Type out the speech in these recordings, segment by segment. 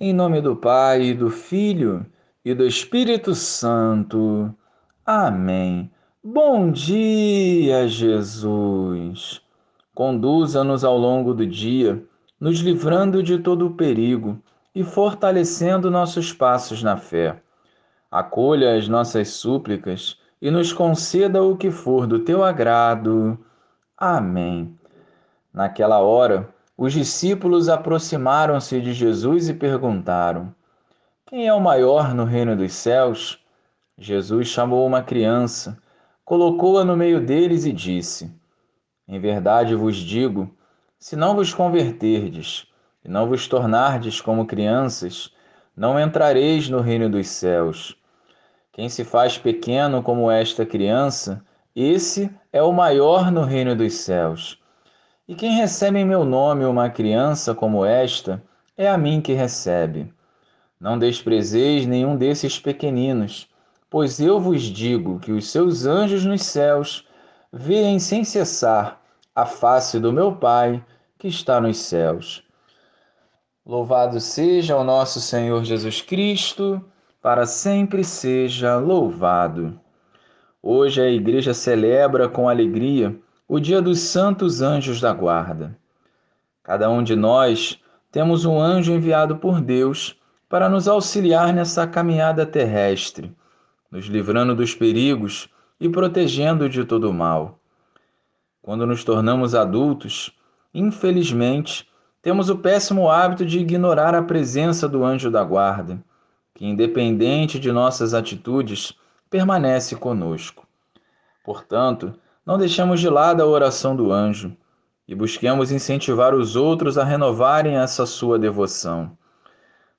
Em nome do Pai, do Filho e do Espírito Santo. Amém. Bom dia, Jesus. Conduza-nos ao longo do dia, nos livrando de todo o perigo e fortalecendo nossos passos na fé. Acolha as nossas súplicas e nos conceda o que for do teu agrado. Amém. Naquela hora, os discípulos aproximaram-se de Jesus e perguntaram: Quem é o maior no reino dos céus? Jesus chamou uma criança, colocou-a no meio deles e disse: Em verdade vos digo, se não vos converterdes e não vos tornardes como crianças, não entrareis no reino dos céus. Quem se faz pequeno como esta criança, esse é o maior no reino dos céus. E quem recebe em meu nome uma criança como esta, é a mim que recebe. Não desprezeis nenhum desses pequeninos, pois eu vos digo que os seus anjos nos céus veem sem cessar a face do meu Pai que está nos céus. Louvado seja o nosso Senhor Jesus Cristo, para sempre seja louvado. Hoje a igreja celebra com alegria o dia dos santos anjos da guarda. Cada um de nós temos um anjo enviado por Deus para nos auxiliar nessa caminhada terrestre, nos livrando dos perigos e protegendo de todo o mal. Quando nos tornamos adultos, infelizmente, temos o péssimo hábito de ignorar a presença do anjo da guarda, que, independente de nossas atitudes, permanece conosco. Portanto, não deixemos de lado a oração do anjo e busquemos incentivar os outros a renovarem essa sua devoção.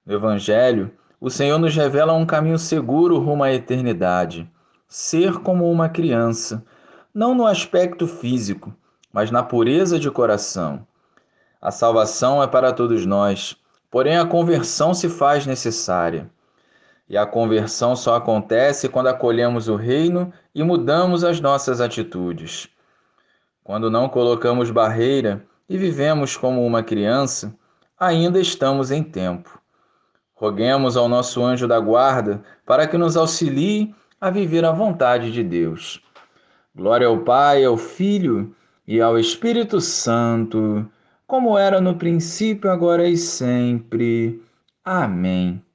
No Evangelho, o Senhor nos revela um caminho seguro rumo à eternidade. Ser como uma criança, não no aspecto físico, mas na pureza de coração. A salvação é para todos nós, porém a conversão se faz necessária. E a conversão só acontece quando acolhemos o reino e mudamos as nossas atitudes. Quando não colocamos barreira e vivemos como uma criança, ainda estamos em tempo. Roguemos ao nosso anjo da guarda para que nos auxilie a viver a vontade de Deus. Glória ao Pai, ao Filho e ao Espírito Santo, como era no princípio, agora e sempre. Amém.